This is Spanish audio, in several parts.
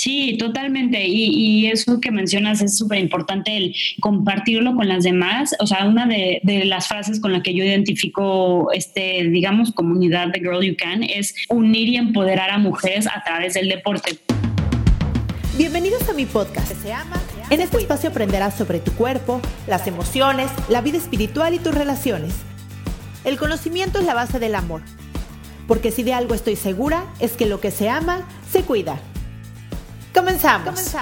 Sí, totalmente. Y, eso que mencionas es súper importante, el compartirlo con las demás. O sea, una de, las frases con la que yo identifico, este, digamos, comunidad de Girl You Can es unir y empoderar a mujeres a través del deporte. Bienvenidos a mi podcast. Se ama, en este espacio aprenderás sobre tu cuerpo, las emociones, la vida espiritual y tus relaciones. El conocimiento es la base del amor. Porque si de algo estoy segura, es que lo que se ama, se cuida. Comenzamos.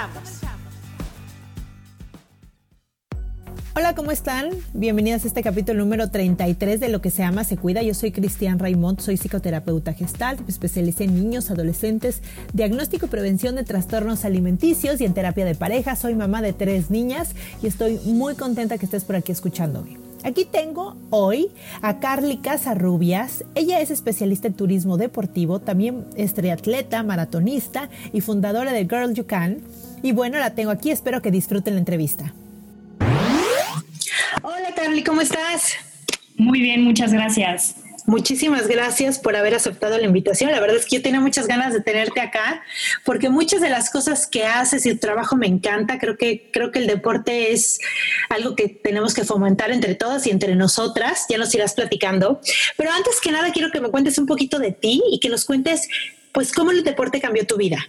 Hola, ¿cómo están? Bienvenidas a este capítulo número 33 de Lo que se ama, se cuida. Yo soy Cristian Raimond, soy psicoterapeuta gestal, me especialicé en niños, adolescentes, diagnóstico y prevención de trastornos alimenticios y en terapia de pareja. Soy mamá de tres niñas y estoy muy contenta que estés por aquí escuchándome. Aquí tengo hoy a Carly Casarrubias. Ella es especialista en turismo deportivo, también es triatleta, maratonista y fundadora de Girl You Can. Y bueno, la tengo aquí, espero que disfruten la entrevista. Hola Carly, ¿cómo estás? Muy bien, muchas gracias. Muchísimas gracias por haber aceptado la invitación. La verdad es que yo tenía muchas ganas de tenerte acá porque muchas de las cosas que haces y el trabajo me encanta. Creo que creo que el deporte es algo que tenemos que fomentar entre todas y entre nosotras. Ya nos irás platicando. Pero antes que nada quiero que me cuentes un poquito de ti y que nos cuentes pues cómo el deporte cambió tu vida.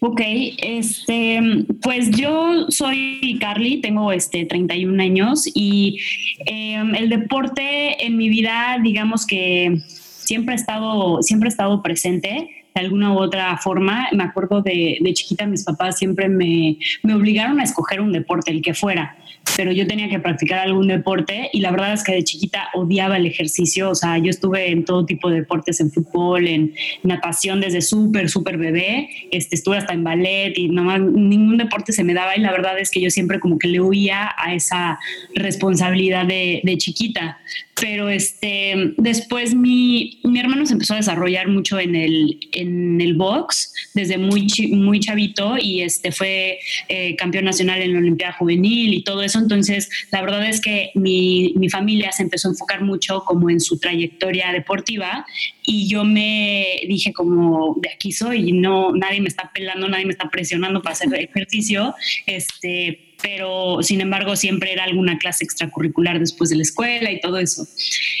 Ok, este, pues yo soy Carly, tengo este 31 años y em, el deporte en mi vida, digamos que siempre ha estado, siempre ha estado presente de alguna u otra forma. Me acuerdo de, de chiquita, mis papás siempre me, me obligaron a escoger un deporte, el que fuera pero yo tenía que practicar algún deporte y la verdad es que de chiquita odiaba el ejercicio, o sea, yo estuve en todo tipo de deportes, en fútbol, en natación desde súper, súper bebé, este, estuve hasta en ballet y nomás ningún deporte se me daba y la verdad es que yo siempre como que le huía a esa responsabilidad de, de chiquita pero este, después mi, mi, hermano se empezó a desarrollar mucho en el, en el box desde muy, muy chavito y este, fue eh, campeón nacional en la Olimpiada Juvenil y todo eso. Entonces, la verdad es que mi, mi, familia se empezó a enfocar mucho como en su trayectoria deportiva y yo me dije como de aquí soy y no, nadie me está pelando, nadie me está presionando para hacer ejercicio. Este, pero sin embargo siempre era alguna clase extracurricular después de la escuela y todo eso.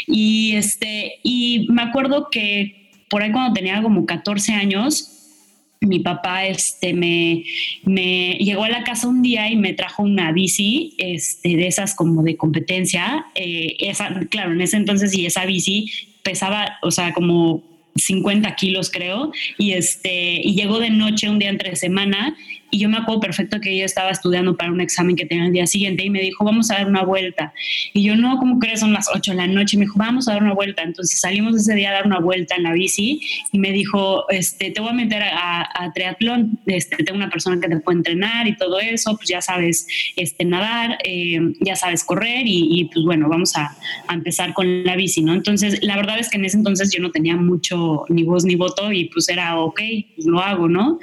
Y, este, y me acuerdo que por ahí cuando tenía como 14 años, mi papá este, me, me llegó a la casa un día y me trajo una bici este, de esas como de competencia. Eh, esa, claro, en ese entonces y esa bici pesaba, o sea, como 50 kilos creo, y, este, y llegó de noche un día entre semana y yo me acuerdo perfecto que yo estaba estudiando para un examen que tenía el día siguiente y me dijo, vamos a dar una vuelta. Y yo, no, ¿cómo crees? Son las 8 de la noche. Me dijo, vamos a dar una vuelta. Entonces salimos ese día a dar una vuelta en la bici y me dijo, este, te voy a meter a, triatlón. Este, tengo una persona que te puede entrenar y todo eso. Pues ya sabes este, nadar, eh, ya sabes correr y, pues bueno, vamos a, a, empezar con la bici, ¿no? Entonces, la verdad es que en ese entonces yo no tenía mucho ni voz ni voto y pues era, ok, pues lo hago, ¿no?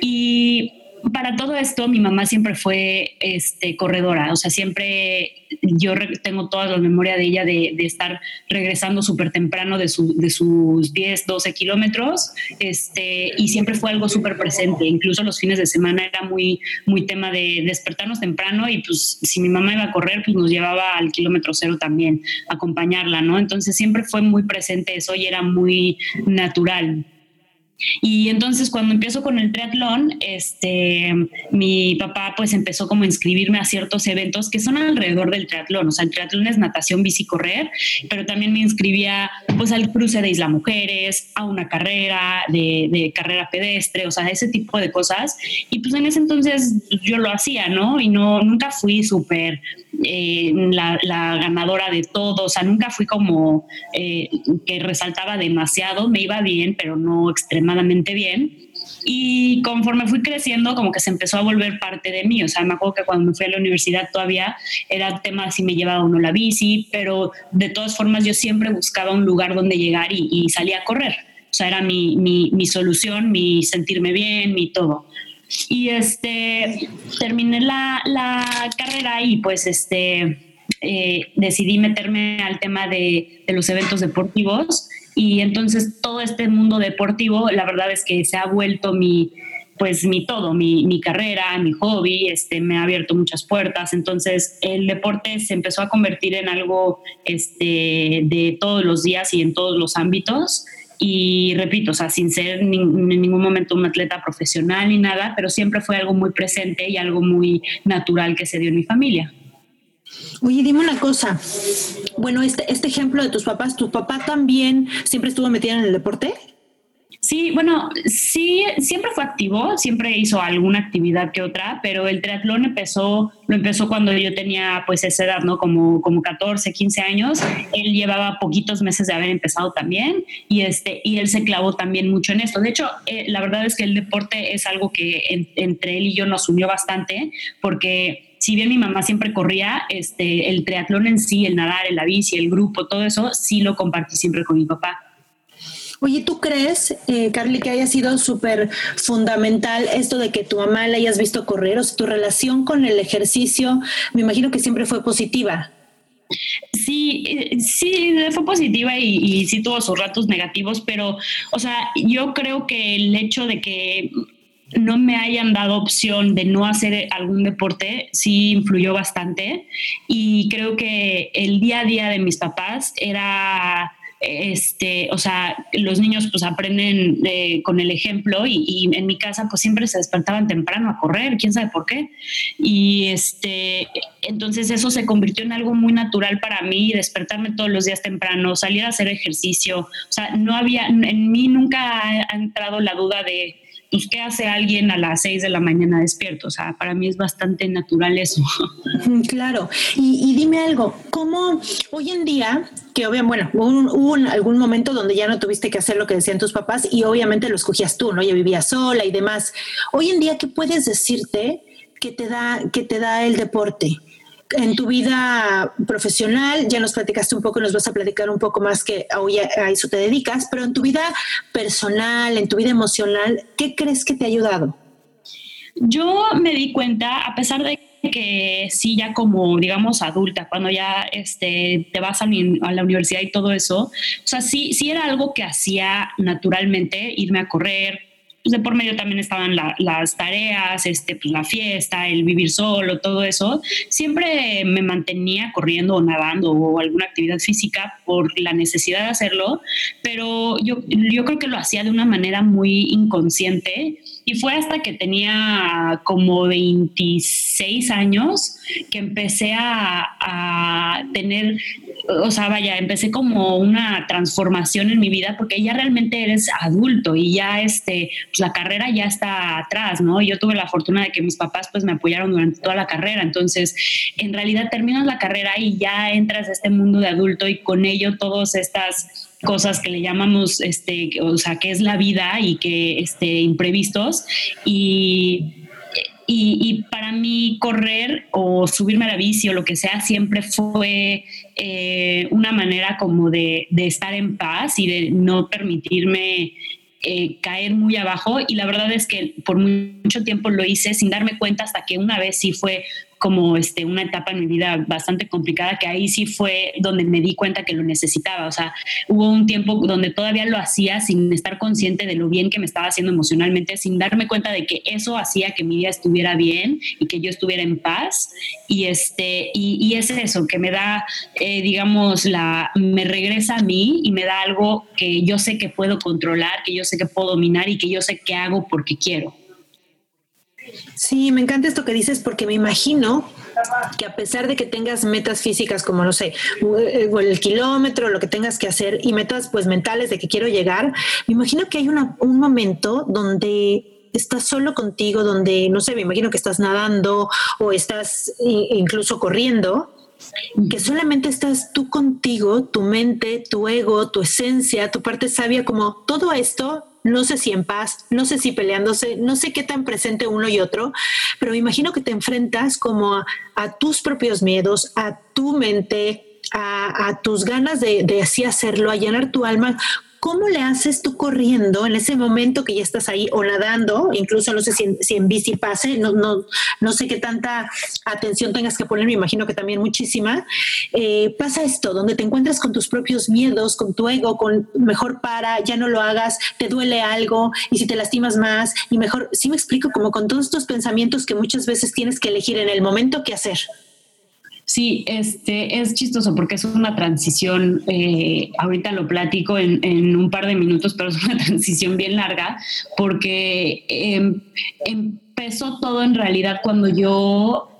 Y para todo esto, mi mamá siempre fue este, corredora, o sea, siempre yo tengo toda la memoria de ella de, estar regresando súper temprano de, de, sus 10, 12 kilómetros, este, y siempre fue algo súper presente, incluso los fines de semana era muy, muy tema de despertarnos temprano y pues si mi mamá iba a correr, pues nos llevaba al kilómetro cero también, acompañarla, ¿no? Entonces siempre fue muy presente eso y era muy natural. Y entonces cuando empiezo con el triatlón, este, mi papá pues empezó como a inscribirme a ciertos eventos que son alrededor del triatlón. O sea, el triatlón es natación, bici, correr, pero también me inscribía pues al cruce de Isla Mujeres, a una carrera de, carrera pedestre, o sea, ese tipo de cosas. Y pues en ese entonces yo lo hacía, ¿no? Y no, nunca fui súper eh, la, ganadora de todo, o sea, nunca fui como eh, que resaltaba demasiado, me iba bien, pero no extremadamente bien. Y conforme fui creciendo, como que se empezó a volver parte de mí. O sea, me acuerdo que cuando me fui a la universidad todavía era tema si me llevaba o no la bici, pero de todas formas yo siempre buscaba un lugar donde llegar y, y salía a correr. O sea, era mi, mi, mi solución, mi sentirme bien, mi todo. Y este, terminé la, la carrera y pues este, eh, decidí meterme al tema de, de, los eventos deportivos y entonces todo este mundo deportivo, la verdad es que se ha vuelto mi, pues mi todo, mi, mi, carrera, mi hobby, este, me ha abierto muchas puertas. Entonces el deporte se empezó a convertir en algo este, de todos los días y en todos los ámbitos. Y repito, o sea, sin ser en ningún momento un atleta profesional ni nada, pero siempre fue algo muy presente y algo muy natural que se dio en mi familia. Oye, dime una cosa. Bueno, este, este ejemplo de tus papás, ¿tu papá también siempre estuvo metido en el deporte? Sí, bueno, sí, siempre fue activo, siempre hizo alguna actividad que otra, pero el triatlón empezó, lo empezó cuando yo tenía pues esa edad, ¿no? Como, como 14, 15 años. Él llevaba poquitos meses de haber empezado también y, este, y él se clavó también mucho en esto. De hecho, eh, la verdad es que el deporte es algo que entre él y yo nos unió bastante porque si bien mi mamá siempre corría, este, el triatlón en sí, el nadar, el la el grupo, todo eso, sí lo compartí siempre con mi papá. Oye, ¿tú crees, eh, Carly, que haya sido súper fundamental esto de que tu mamá la hayas visto correr? O sea, tu relación con el ejercicio, me imagino que siempre fue positiva. Sí, eh, sí, fue positiva y, y, sí tuvo sus ratos negativos, pero, o sea, yo creo que el hecho de que no me hayan dado opción de no hacer algún deporte sí influyó bastante y creo que el día a día de mis papás era este, o sea, los niños pues aprenden eh, con el ejemplo y, en mi casa pues siempre se despertaban temprano a correr, quién sabe por qué. Y este, entonces eso se convirtió en algo muy natural para mí, despertarme todos los días temprano, salir a hacer ejercicio. O sea, no había, en mí nunca ha entrado la duda de pues, ¿qué hace alguien a las 6 de la mañana despierto? O sea, para mí es bastante natural eso. Claro. Y, dime algo, ¿cómo hoy en día, que obviamente, bueno, hubo, algún momento donde ya no tuviste que hacer lo que decían tus papás y obviamente lo escogías tú, ¿no? Ya vivías sola y demás. Hoy en día, ¿qué puedes decirte que te da, que te da el deporte? en tu vida profesional, ya nos platicaste un poco, nos vas a platicar un poco más que hoy a eso te dedicas, pero en tu vida personal, en tu vida emocional, ¿qué crees que te ha ayudado? Yo me di cuenta, a pesar de que sí, ya como, digamos, adulta, cuando ya este, te vas a, la universidad y todo eso, o sea, sí, sí era algo que hacía naturalmente, irme a correr, pues de por medio también estaban las tareas, este, pues la fiesta, el vivir solo, todo eso. Siempre me mantenía corriendo o nadando o alguna actividad física por la necesidad de hacerlo, pero yo, yo creo que lo hacía de una manera muy inconsciente y fue hasta que tenía como 26 años que empecé a, tener, o sea, vaya, empecé como una transformación en mi vida porque ya realmente eres adulto y ya este, pues la carrera ya está atrás, ¿no? Yo tuve la fortuna de que mis papás pues me apoyaron durante toda la carrera, entonces en realidad terminas la carrera y ya entras a este mundo de adulto y con ello todas estas cosas que le llamamos, este, o sea, que es la vida y que, este, imprevistos. Y, y, para mí correr o subirme a la bici o lo que sea siempre fue eh, una manera como de, de, estar en paz y de no permitirme eh, caer muy abajo. Y la verdad es que por mucho tiempo lo hice sin darme cuenta hasta que una vez sí fue como este, una etapa en mi vida bastante complicada, que ahí sí fue donde me di cuenta que lo necesitaba. O sea, hubo un tiempo donde todavía lo hacía sin estar consciente de lo bien que me estaba haciendo emocionalmente, sin darme cuenta de que eso hacía que mi vida estuviera bien y que yo estuviera en paz. Y, este, y, es eso, que me da, eh, digamos, la, me regresa a mí y me da algo que yo sé que puedo controlar, que yo sé que puedo dominar y que yo sé que hago porque quiero. Sí, me encanta esto que dices porque me imagino que a pesar de que tengas metas físicas como, no sé, el kilómetro, lo que tengas que hacer y metas pues mentales de que quiero llegar, me imagino que hay un momento donde estás solo contigo, donde, no sé, me imagino que estás nadando o estás incluso corriendo, que solamente estás tú contigo, tu mente, tu ego, tu esencia, tu parte sabia, como todo esto no sé si en paz, no sé si peleándose, no sé qué tan presente uno y otro, pero me imagino que te enfrentas como a, tus propios miedos, a tu mente, a, tus ganas de, así hacerlo, a llenar tu alma ¿Cómo le haces tú corriendo en ese momento que ya estás ahí o nadando? Incluso no sé si en, si en bici pase, no, no, no sé qué tanta atención tengas que poner, me imagino que también muchísima. Eh, pasa esto, donde te encuentras con tus propios miedos, con tu ego, con mejor para, ya no lo hagas, te duele algo y si te lastimas más y mejor, sí me explico, como con todos estos pensamientos que muchas veces tienes que elegir en el momento qué hacer. Sí, este es chistoso porque es una transición, eh, ahorita lo platico en, un par de minutos, pero es una transición bien larga porque em, empezó todo en realidad cuando yo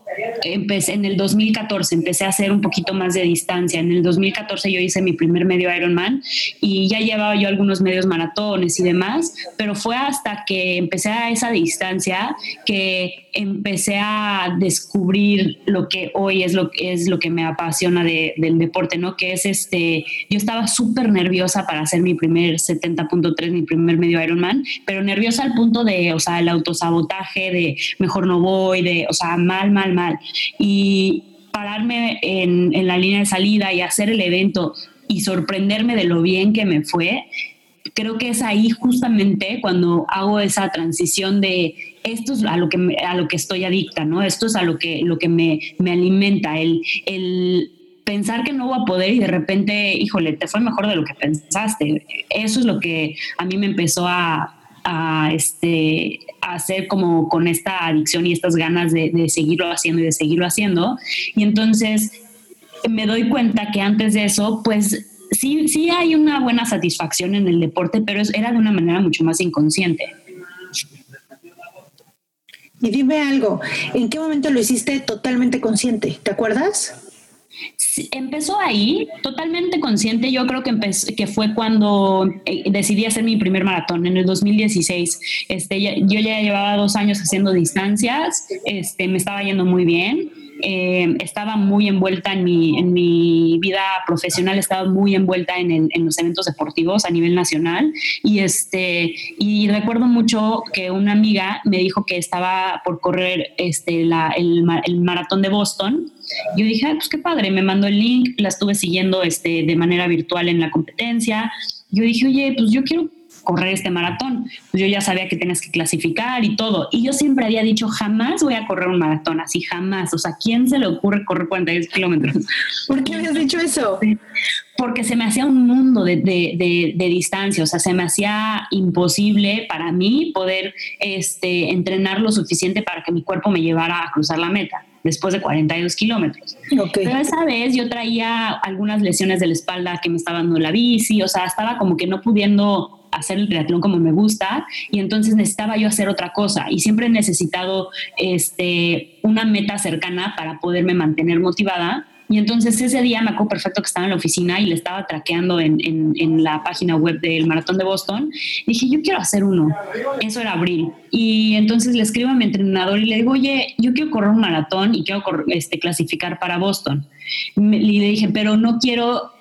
empecé en el 2014, empecé a hacer un poquito más de distancia. En el 2014 yo hice mi primer medio Ironman y ya llevaba yo algunos medios maratones y demás, pero fue hasta que empecé a esa distancia que empecé a descubrir lo que hoy es lo, es lo que me apasiona del deporte, ¿no? Que es este, yo estaba súper nerviosa para hacer mi primer 70.3, mi primer medio Ironman, pero nerviosa al punto de, o sea, el autosabotaje, de mejor no voy, de, o sea, mal, mal, mal. Y pararme en, en la línea de salida y hacer el evento y sorprenderme de lo bien que me fue, creo que es ahí justamente cuando hago esa transición de esto es a lo que, a lo que estoy adicta, ¿no? Esto es a lo que, lo que me, me alimenta, el, el pensar que no voy a poder y de repente, híjole, te fue mejor de lo que pensaste. Eso es lo que a mí me empezó a, a, este, a hacer como con esta adicción y estas ganas de, de, seguirlo haciendo y de seguirlo haciendo. Y entonces me doy cuenta que antes de eso, pues sí, sí hay una buena satisfacción en el deporte, pero era de una manera mucho más inconsciente. Y dime algo, ¿en qué momento lo hiciste totalmente consciente? ¿Te acuerdas? Empezó ahí, totalmente consciente. Yo creo que, que fue cuando eh, decidí hacer mi primer maratón en el 2016. Este, yo ya llevaba dos años haciendo distancias, este, me estaba yendo muy bien. Eh, estaba muy envuelta en mi, en mi vida profesional, estaba muy envuelta en, en, los eventos deportivos a nivel nacional y, este, y recuerdo mucho que una amiga me dijo que estaba por correr este, la, el, el maratón de Boston. Yo dije, pues qué padre, me mandó el link, la estuve siguiendo este, de manera virtual en la competencia. Yo dije, oye, pues yo quiero correr este maratón. Pues yo ya sabía que tenías que clasificar y todo. Y yo siempre había dicho, jamás voy a correr un maratón, así jamás. O sea, ¿quién se le ocurre correr 42 kilómetros? ¿Por qué habías dicho eso? Porque se me hacía un mundo de, de, de, distancia, o sea, se me hacía imposible para mí poder este, entrenar lo suficiente para que mi cuerpo me llevara a cruzar la meta después de 42 kilómetros. Pero esa vez yo traía algunas lesiones de la espalda que me estaban dando la bici, o sea, estaba como que no pudiendo hacer el triatlón como me gusta y entonces necesitaba yo hacer otra cosa y siempre he necesitado este, una meta cercana para poderme mantener motivada. Y entonces ese día me acuerdo perfecto que estaba en la oficina y le estaba traqueando en, en, la página web del Maratón de Boston. Dije, yo quiero hacer uno. Eso era abril. Y entonces le escribo a mi entrenador y le digo, oye, yo quiero correr un maratón y quiero este, clasificar para Boston. Y le dije, pero no quiero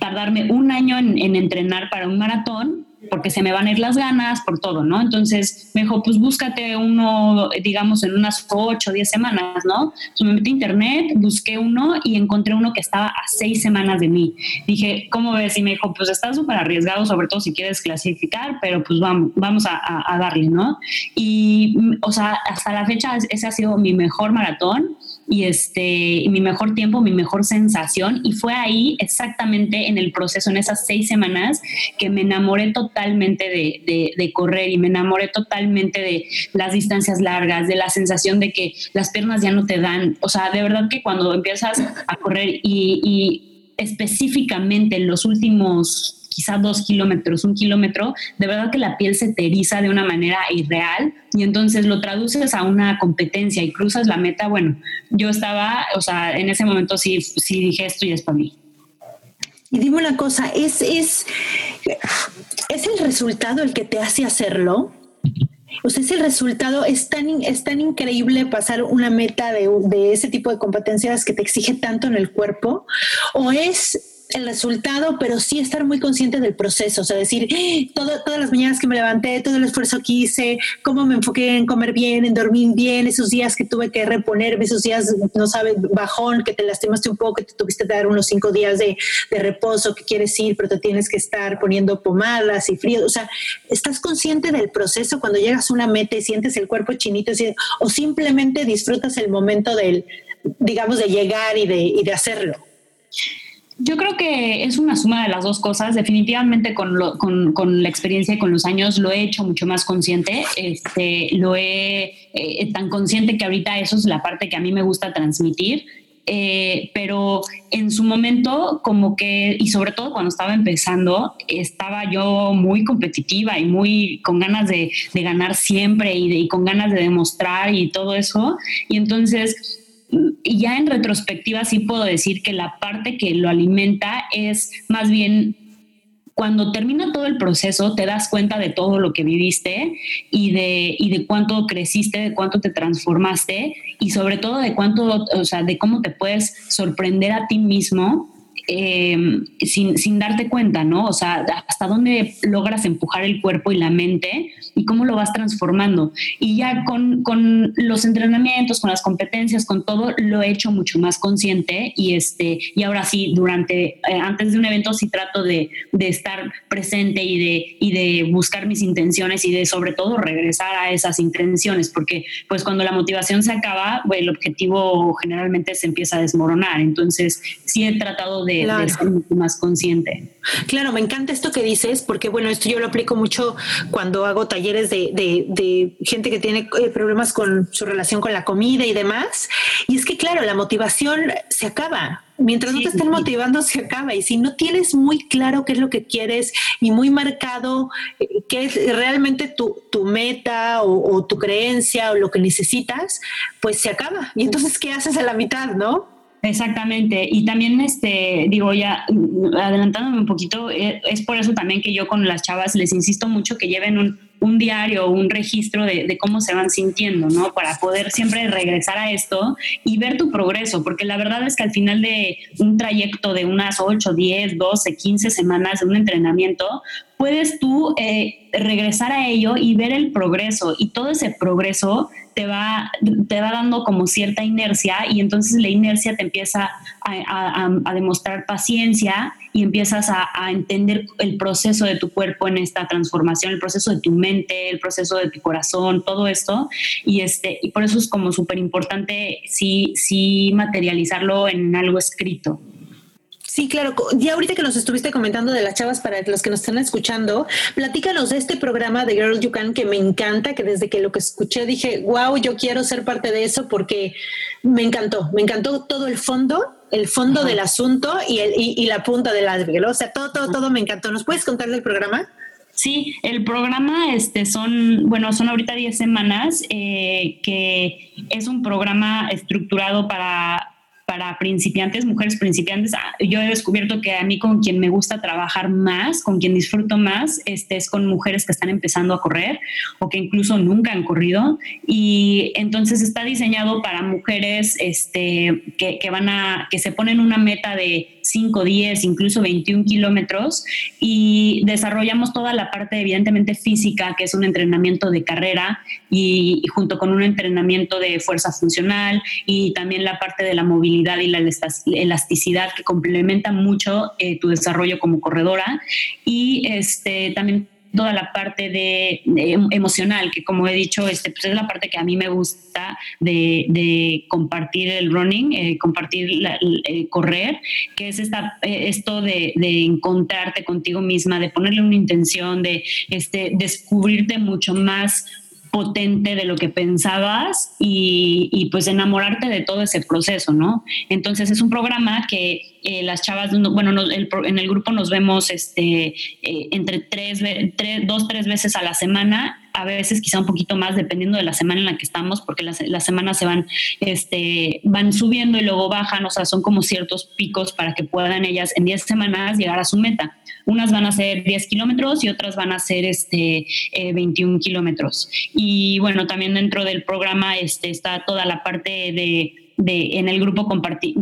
tardarme un año en entrenar para un maratón porque se me van a ir las ganas, por todo, ¿no? Entonces me dijo, pues búscate uno, digamos, en unas ocho o diez semanas, ¿no? Entonces me metí a internet, busqué uno y encontré uno que estaba a seis semanas de mí. Dije, ¿cómo ves? Y me dijo, pues está súper arriesgado, sobre todo si quieres clasificar, pero pues vamos, vamos a, a, a darle, ¿no? Y, o sea, hasta la fecha ese ha sido mi mejor maratón y este mi mejor tiempo, mi mejor sensación. Y fue ahí exactamente en el proceso, en esas seis semanas que me enamoré totalmente de, de, correr y me enamoré totalmente de las distancias largas, de la sensación de que las piernas ya no te dan, o sea, de verdad que cuando empiezas a correr y, y específicamente en los últimos quizá dos kilómetros, un kilómetro, de verdad que la piel se te de una manera irreal y entonces lo traduces a una competencia y cruzas la meta. Bueno, yo estaba, o sea, en ese momento sí, sí dije esto y es para mí. Y dime una cosa, ¿es, es, ¿es el resultado el que te hace hacerlo? O sea, es el resultado, es tan, es tan increíble pasar una meta de, de ese tipo de competencias que te exige tanto en el cuerpo, o es el resultado, pero sí estar muy consciente del proceso, o sea, decir, ¡Ah! todo, todas las mañanas que me levanté, todo el esfuerzo que hice, cómo me enfoqué en comer bien, en dormir bien, esos días que tuve que reponerme, esos días, no sabes, bajón, que te lastimaste un poco, que te tuviste que dar unos cinco días de, reposo, que quieres ir, pero te tienes que estar poniendo pomadas y frío, o sea, estás consciente del proceso cuando llegas a una meta y sientes el cuerpo chinito, o simplemente disfrutas el momento del, digamos, de llegar y de, y de hacerlo. Yo creo que es una suma de las dos cosas. Definitivamente con, con, la experiencia y con los años lo he hecho mucho más consciente. Este, lo he eh, tan consciente que ahorita eso es la parte que a mí me gusta transmitir. Eh, pero en su momento como que, y sobre todo cuando estaba empezando, estaba yo muy competitiva y muy con ganas de, ganar siempre y, y con ganas de demostrar y todo eso. Y entonces y ya en retrospectiva sí puedo decir que la parte que lo alimenta es más bien cuando termina todo el proceso, te das cuenta de todo lo que viviste y de, y de cuánto creciste, de cuánto te transformaste y sobre todo de cuánto, o sea, de cómo te puedes sorprender a ti mismo eh, sin, sin, darte cuenta, ¿no? O sea, hasta dónde logras empujar el cuerpo y la mente y cómo lo vas transformando. Y ya con, con los entrenamientos, con las competencias, con todo, lo he hecho mucho más consciente y, este, y ahora sí, durante, eh, antes de un evento sí trato de, de, estar presente y de, y de buscar mis intenciones y de sobre todo regresar a esas intenciones, porque pues cuando la motivación se acaba, el objetivo generalmente se empieza a desmoronar. Entonces sí he tratado de de, ser mucho más consciente. Claro, me encanta esto que dices, porque bueno, esto yo lo aplico mucho cuando hago talleres de, gente que tiene eh, problemas con su relación con la comida y demás. Y es que, claro, la motivación se acaba. Mientras no te estén motivando, se acaba. Y si no tienes muy claro qué es lo que quieres y muy marcado eh, qué es realmente tu, meta o, o tu creencia o lo que necesitas, pues se acaba. Y entonces, ¿qué haces a la mitad, no? Exactamente. Y también, este, digo, ya adelantándome un poquito, eh, es por eso también que yo con las chavas les insisto mucho que lleven un, un diario, un registro de, cómo se van sintiendo, ¿no? Para poder siempre regresar a esto y ver tu progreso, porque la verdad es que al final de un trayecto de unas 8, 10, 12, 15 semanas de un entrenamiento, puedes tú eh, regresar a ello y ver el progreso y todo ese progreso te va, te va dando como cierta inercia y entonces la inercia te empieza a, demostrar paciencia y empiezas a, entender el proceso de tu cuerpo en esta transformación, el proceso de tu mente, el proceso de tu corazón, todo esto. Y, este, y por eso es como súper importante sí, sí materializarlo en algo escrito. Sí, claro. Ya ahorita que nos estuviste comentando de las chavas para los que nos están escuchando, platícanos de este programa de Girls You Can que me encanta, que desde que lo que escuché dije, wow, yo quiero ser parte de eso porque me encantó, me encantó todo el fondo, el fondo del asunto y, el, y, la punta de la o sea, todo, todo, todo me encantó. ¿Nos puedes contar del programa? Sí, el programa este son, bueno, son ahorita 10 semanas, eh, que es un programa estructurado para para principiantes, mujeres principiantes, ah, yo he descubierto que a mí con quien me gusta trabajar más, con quien disfruto más, este, es con mujeres que están empezando a correr o que incluso nunca han corrido. Y entonces está diseñado para mujeres este, que, van a, que se ponen una meta de 5, 10, incluso 21 kilómetros y desarrollamos toda la parte evidentemente física, que es un entrenamiento de carrera y, junto con un entrenamiento de fuerza funcional y también la parte de la movilidad y la elasticidad que complementa mucho eh, tu desarrollo como corredora. Y este también toda la parte de, emocional, que como he dicho, este, pues es la parte que a mí me gusta de, compartir el running, eh, compartir el correr, que es esta, eh, esto de, encontrarte contigo misma, de ponerle una intención, de este, descubrirte mucho más potente de lo que pensabas y, pues enamorarte de todo ese proceso, ¿no? Entonces es un programa que eh, las chavas, bueno, en el grupo nos vemos este, eh, entre tres, tres, dos, tres veces a la semana a veces quizá un poquito más dependiendo de la semana en la que estamos, porque las, las, semanas se van, este, van subiendo y luego bajan, o sea, son como ciertos picos para que puedan ellas en 10 semanas llegar a su meta. Unas van a ser 10 kilómetros y otras van a ser este, 21 eh, kilómetros. Y bueno, también dentro del programa este, está toda la parte de de, en el grupo compartir.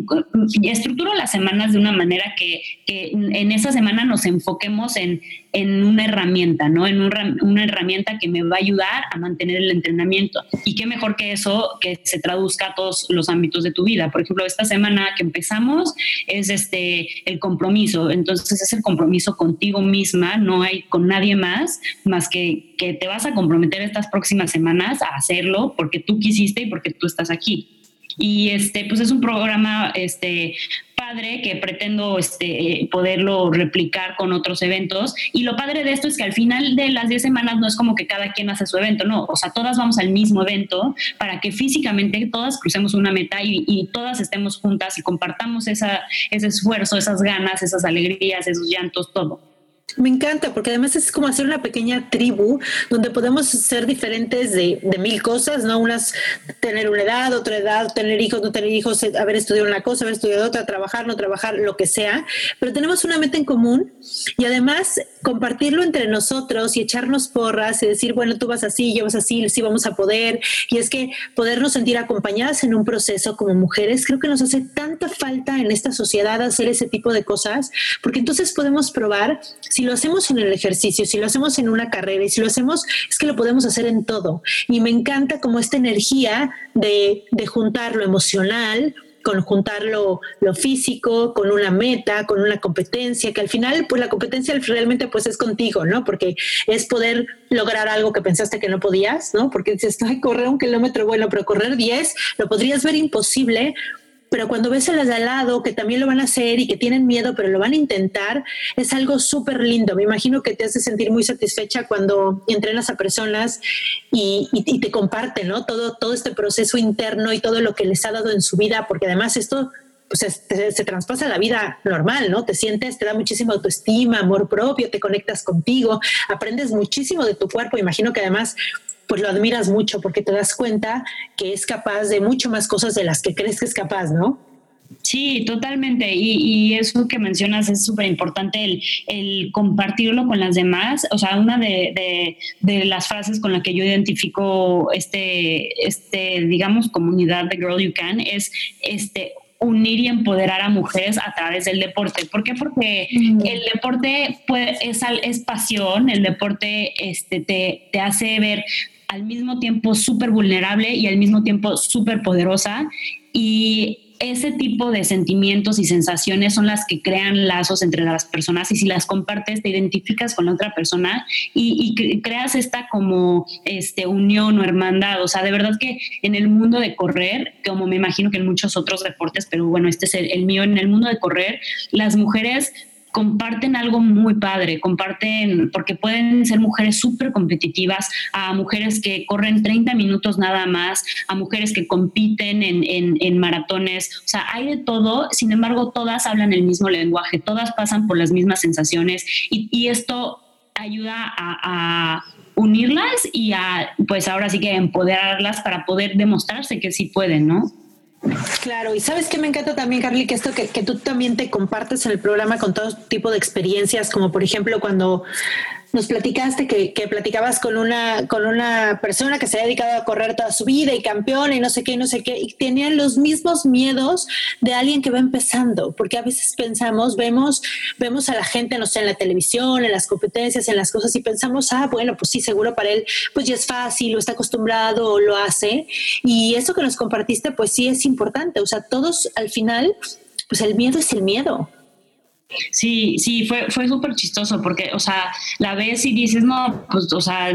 Estructuro las semanas de una manera que, en esa semana nos enfoquemos en, en una herramienta, ¿no? En una herramienta que me va a ayudar a mantener el entrenamiento. Y qué mejor que eso, que se traduzca a todos los ámbitos de tu vida. Por ejemplo, esta semana que empezamos es este el compromiso. Entonces es el compromiso contigo misma, no hay con nadie más, más que que te vas a comprometer estas próximas semanas a hacerlo porque tú quisiste y porque tú estás aquí. Y este, pues es un programa este, padre que pretendo este, poderlo replicar con otros eventos. Y lo padre de esto es que al final de las 10 semanas no es como que cada quien hace su evento, no. O sea, todas vamos al mismo evento para que físicamente todas crucemos una meta y, y todas estemos juntas y compartamos esa, ese esfuerzo, esas ganas, esas alegrías, esos llantos, todo. Me encanta, porque además es como hacer una pequeña tribu donde podemos ser diferentes de, de, mil cosas, ¿no? Unas tener una edad, otra edad, tener hijos, no tener hijos, haber estudiado una cosa, haber estudiado otra, trabajar, no trabajar, lo que sea, pero tenemos una meta en común y además compartirlo entre nosotros y echarnos porras y decir, bueno, tú vas así, yo vas así, sí vamos a poder. Y es que podernos sentir acompañadas en un proceso como mujeres, creo que nos hace tanta falta en esta sociedad hacer ese tipo de cosas, porque entonces podemos probar si lo hacemos en el ejercicio, si lo hacemos en una carrera y si lo hacemos, es que lo podemos hacer en todo. Y me encanta como esta energía de, de juntar lo emocional, con juntar lo, físico, con una meta, con una competencia, que al final, pues la competencia realmente pues es contigo, ¿no? Porque es poder lograr algo que pensaste que no podías, ¿no? Porque dices, ay, correr un kilómetro, bueno, pero correr 10 lo podrías ver imposible pero cuando ves a las de al lado que también lo van a hacer y que tienen miedo, pero lo van a intentar, es algo súper lindo. Me imagino que te hace sentir muy satisfecha cuando entrenas a personas y, te comparten, ¿no? Todo, todo este proceso interno y todo lo que les ha dado en su vida, porque además esto pues se, se, traspasa a la vida normal, ¿no? Te sientes, te da muchísima autoestima, amor propio, te conectas contigo, aprendes muchísimo de tu cuerpo. Imagino que además pues lo admiras mucho porque te das cuenta que es capaz de mucho más cosas de las que crees que es capaz, ¿no? Sí, totalmente. Y, eso que mencionas es súper importante, el, compartirlo con las demás. O sea, una de, las frases con la que yo identifico este, este, digamos, comunidad de Girl You Can es este unir y empoderar a mujeres a través del deporte. ¿Por qué? Porque mm. el deporte es, es pasión, el deporte este, te, te hace ver al mismo tiempo súper vulnerable y al mismo tiempo súper poderosa. Y ese tipo de sentimientos y sensaciones son las que crean lazos entre las personas y si las compartes te identificas con la otra persona y, creas esta como este unión o hermandad. O sea, de verdad que en el mundo de correr, como me imagino que en muchos otros deportes, pero bueno, este es el mío, en el mundo de correr, las mujeres comparten algo muy padre, comparten, porque pueden ser mujeres súper competitivas, a mujeres que corren 30 minutos nada más, a mujeres que compiten en, en, maratones, o sea, hay de todo, sin embargo, todas hablan el mismo lenguaje, todas pasan por las mismas sensaciones y, y esto ayuda a, a unirlas y a, pues ahora sí que empoderarlas para poder demostrarse que sí pueden, ¿no? Claro, y sabes que me encanta también, Carly, que esto que, que, tú también te compartes en el programa con todo tipo de experiencias, como por ejemplo cuando nos platicaste que, que, platicabas con una, con una persona que se ha dedicado a correr toda su vida y campeona y no sé qué, y no sé qué, y tenían los mismos miedos de alguien que va empezando, porque a veces pensamos, vemos, vemos a la gente, no sé, en la televisión, en las competencias, en las cosas, y pensamos, ah, bueno, pues sí, seguro para él, pues ya es fácil, o está acostumbrado, o lo hace. Y eso que nos compartiste, pues sí es importante. O sea, todos al final, pues el miedo es el miedo. Sí, sí, fue, fue súper chistoso porque, o sea, la ves y dices, no, pues, o sea,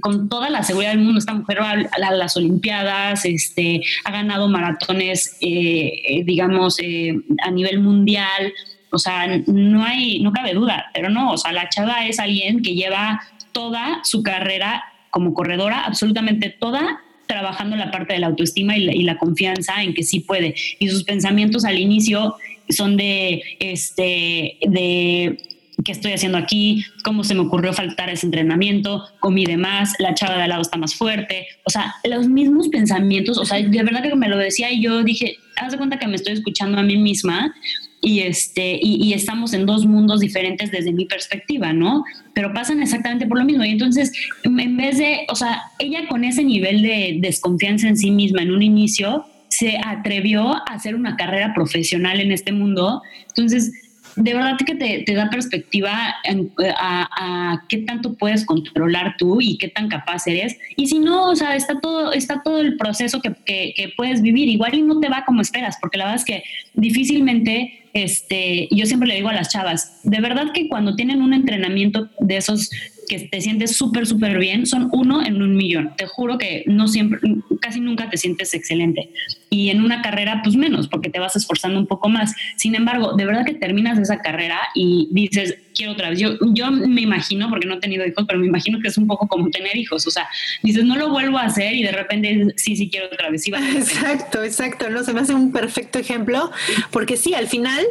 con toda la seguridad del mundo, esta mujer va a, las Olimpiadas, este, ha ganado maratones, eh, eh, digamos, eh, a nivel mundial, o sea, no hay, no cabe duda, pero no, o sea, la chava es alguien que lleva toda su carrera como corredora, absolutamente toda, trabajando la parte de la autoestima y la, y la confianza en que sí puede. Y sus pensamientos al inicio son de, este, de qué estoy haciendo aquí, cómo se me ocurrió faltar ese entrenamiento, comí de más, la chava de al lado está más fuerte, o sea, los mismos pensamientos, o sea, de verdad que me lo decía y yo dije, haz de cuenta que me estoy escuchando a mí misma y, este, y, estamos en dos mundos diferentes desde mi perspectiva, ¿no? Pero pasan exactamente por lo mismo. Y entonces, en vez de, o sea, ella con ese nivel de desconfianza en sí misma en un inicio, se atrevió a hacer una carrera profesional en este mundo. Entonces, de verdad que te, da perspectiva a, qué tanto puedes controlar tú y qué tan capaz eres. Y si no, o sea, está todo, está todo el proceso que, que puedes vivir. Igual y no te va como esperas, porque la verdad es que difícilmente este, yo siempre le digo a las chavas, de verdad que cuando tienen un entrenamiento de esos que te sientes súper, súper bien, son uno en un millón. Te juro que no siempre, casi nunca te sientes excelente. Y en una carrera, pues menos, porque te vas esforzando un poco más. Sin embargo, de verdad que terminas esa carrera y dices, quiero otra vez. Yo, yo me imagino, porque no he tenido hijos, pero me imagino que es un poco como tener hijos. O sea, dices, no lo vuelvo a hacer y de repente, sí, sí quiero otra vez. exacto, exacto. No, se me hace un perfecto ejemplo, porque sí, al final,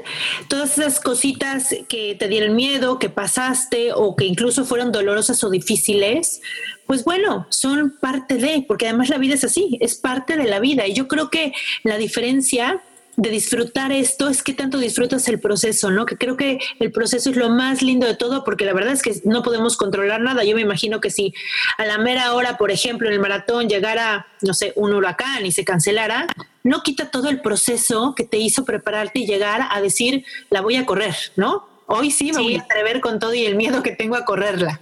todas esas cositas que te dieron miedo, que pasaste o que incluso fueron dolorosas o difíciles, pues bueno, son parte de, porque además la vida es así, es parte de la vida. Y yo creo que la diferencia de disfrutar esto es que tanto disfrutas el proceso, ¿no? Que creo que el proceso es lo más lindo de todo porque la verdad es que no podemos controlar nada. Yo me imagino que si a la mera hora, por ejemplo, en el maratón llegara, no sé, un huracán y se cancelara, no quita todo el proceso que te hizo prepararte y llegar a decir, la voy a correr, ¿no? Hoy sí me voy a atrever con todo y el miedo que tengo a correrla.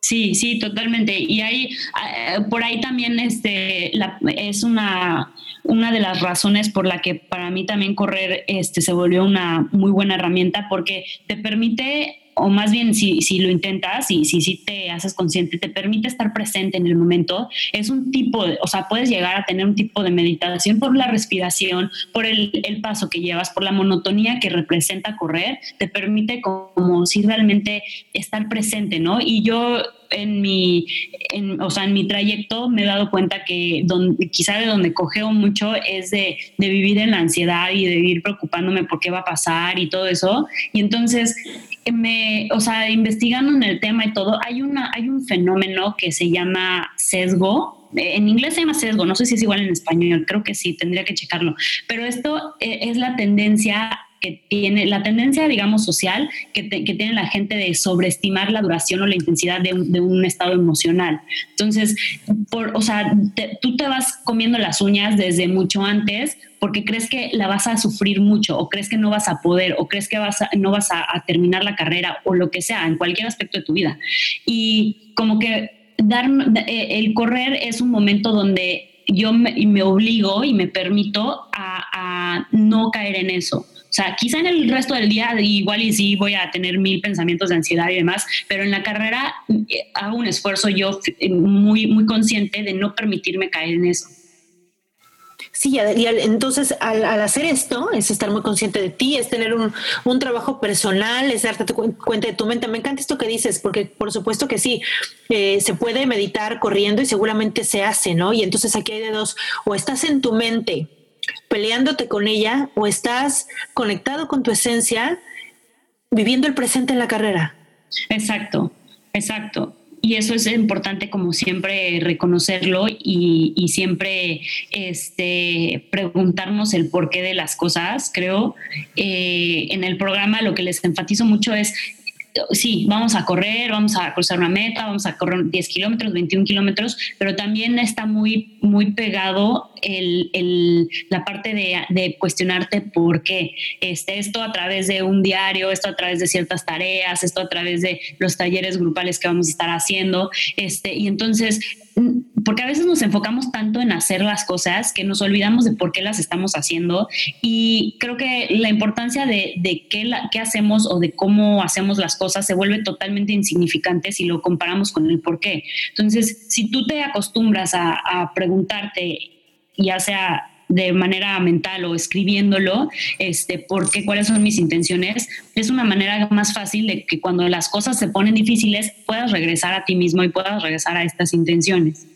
Sí, sí, totalmente. Y ahí, eh, por ahí también este, es una, una de las razones por la que para mí también correr este, se volvió una muy buena herramienta porque te permite o más bien si, si lo intentas y si, si te haces consciente, te permite estar presente en el momento. Es un tipo, de, o sea, puedes llegar a tener un tipo de meditación por la respiración, por el, el paso que llevas, por la monotonía que representa correr, te permite como si realmente estar presente, ¿no? Y yo en mi, en, o sea, en mi trayecto me he dado cuenta que donde, quizá de donde cogeo mucho es de, de, vivir en la ansiedad y de vivir preocupándome por qué va a pasar y todo eso. Y entonces, me, o sea, investigando en el tema y todo, hay, una, hay un fenómeno que se llama sesgo, en inglés se llama sesgo, no sé si es igual en español, creo que sí, tendría que checarlo, pero esto eh, es la tendencia que tiene la tendencia, digamos, social que, tiene la gente de sobreestimar la duración o la intensidad de un, estado emocional. Entonces, por, o sea, tú te vas comiendo las uñas desde mucho antes porque crees que la vas a sufrir mucho o crees que no vas a poder o crees que vas no vas a, terminar la carrera o lo que sea en cualquier aspecto de tu vida. Y como que dar eh, el correr es un momento donde yo me, me obligo y me permito a no caer en eso. O sea, quizá en el resto del día igual y sí voy a tener mil pensamientos de ansiedad y demás, pero en la carrera eh, hago un esfuerzo yo eh, muy, muy consciente de no permitirme caer en eso. Sí, y entonces al, hacer esto es estar muy consciente de ti, es tener un, un, trabajo personal, es darte cuenta de tu mente. Me encanta esto que dices, porque por supuesto que sí, eh, se puede meditar corriendo y seguramente se hace, ¿no? Y entonces aquí hay de dos, o estás en tu mente peleándote con ella o estás conectado con tu esencia viviendo el presente en la carrera. Exacto, exacto. Y eso es importante como siempre reconocerlo y, siempre este, preguntarnos el porqué de las cosas. Creo eh, en el programa lo que les enfatizo mucho es sí, vamos a correr, vamos a cruzar una meta, vamos a correr 10 kilómetros, 21 kilómetros, pero también está muy, muy pegado el, la parte de, cuestionarte por qué. Este, esto a través de un diario, esto a través de ciertas tareas, esto a través de los talleres grupales que vamos a estar haciendo. Este, y entonces porque a veces nos enfocamos tanto en hacer las cosas que nos olvidamos de por qué las estamos haciendo y creo que la importancia de, qué, qué, hacemos o de cómo hacemos las cosas se vuelve totalmente insignificante si lo comparamos con el por qué. Entonces, si tú te acostumbras a, a preguntarte, ya sea de manera mental o escribiéndolo, este, porque cuáles son mis intenciones, es una manera más fácil de que cuando las cosas se ponen difíciles puedas regresar a ti mismo y puedas regresar a estas intenciones.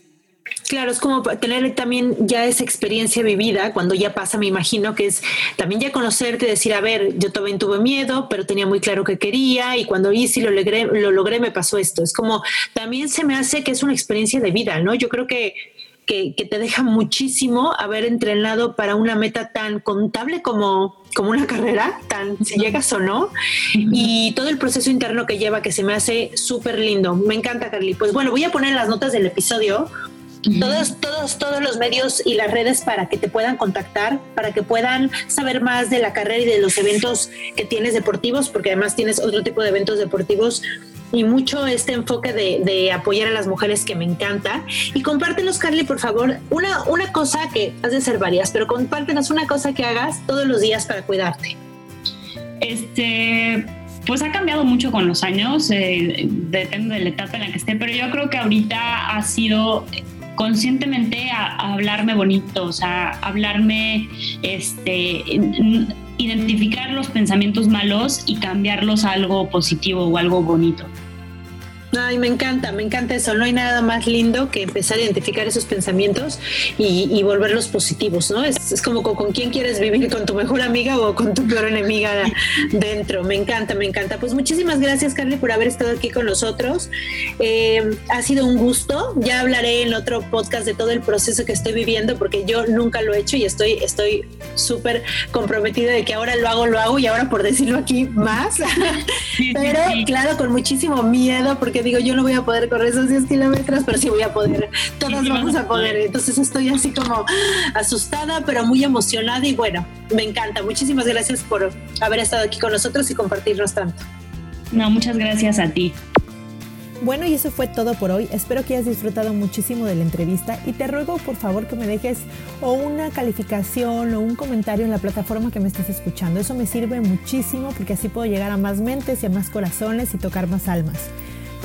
Claro, es como tener también ya esa experiencia vivida cuando ya pasa, me imagino que es también ya conocerte, decir, a ver, yo también tuve miedo, pero tenía muy claro que quería y cuando hice y lo logré, lo logré me pasó esto. Es como también se me hace que es una experiencia de vida, ¿no? Yo creo que que, te deja muchísimo haber entrenado para una meta tan contable como, como una carrera, tan si llegas o no, y todo el proceso interno que lleva que se me hace súper lindo. Me encanta, Carly. Pues bueno, voy a poner las notas del episodio todos, todos, todos los medios y las redes para que te puedan contactar, para que puedan saber más de la carrera y de los eventos que tienes deportivos, porque además tienes otro tipo de eventos deportivos y mucho este enfoque de, apoyar a las mujeres que me encanta. Y compártenos, Carly, por favor, una, una cosa que has de ser varias, pero compártenos una cosa que hagas todos los días para cuidarte. Este, pues ha cambiado mucho con los años, eh, depende de la etapa en la que esté, pero yo creo que ahorita ha sido conscientemente a, hablarme bonito, o sea, hablarme, este, identificar los pensamientos malos y cambiarlos a algo positivo o algo bonito. Ay, me encanta, me encanta eso. No hay nada más lindo que empezar a identificar esos pensamientos y, volverlos positivos, ¿no? Es, como con, quién quieres vivir, con tu mejor amiga o con tu peor enemiga dentro. Me encanta, me encanta. Pues muchísimas gracias, Carly, por haber estado aquí con nosotros. Eh, ha sido un gusto. Ya hablaré en otro podcast de todo el proceso que estoy viviendo porque yo nunca lo he hecho y estoy estoy súper comprometida de que ahora lo hago, lo hago y ahora por decirlo aquí más. Pero claro, con muchísimo miedo porque digo, yo no voy a poder correr esos 10 kilómetros, pero sí voy a poder, todos vamos a poder. Entonces estoy así como asustada, pero muy emocionada y bueno, me encanta. Muchísimas gracias por haber estado aquí con nosotros y compartirnos tanto. No, muchas gracias a ti. Bueno, y eso fue todo por hoy. Espero que hayas disfrutado muchísimo de la entrevista y te ruego por favor que me dejes o una calificación o un comentario en la plataforma que me estés escuchando. Eso me sirve muchísimo porque así puedo llegar a más mentes y a más corazones y tocar más almas.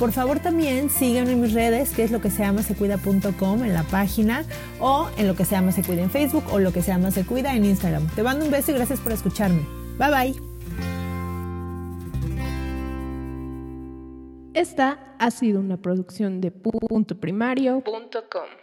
Por favor también sígueme en mis redes, que es lo que se llama secuida.com en la página o en lo que se llama se cuida en Facebook o lo que se llama se cuida en Instagram. Te mando un beso y gracias por escucharme. Bye bye. Esta ha sido una producción de puntoprimario.com.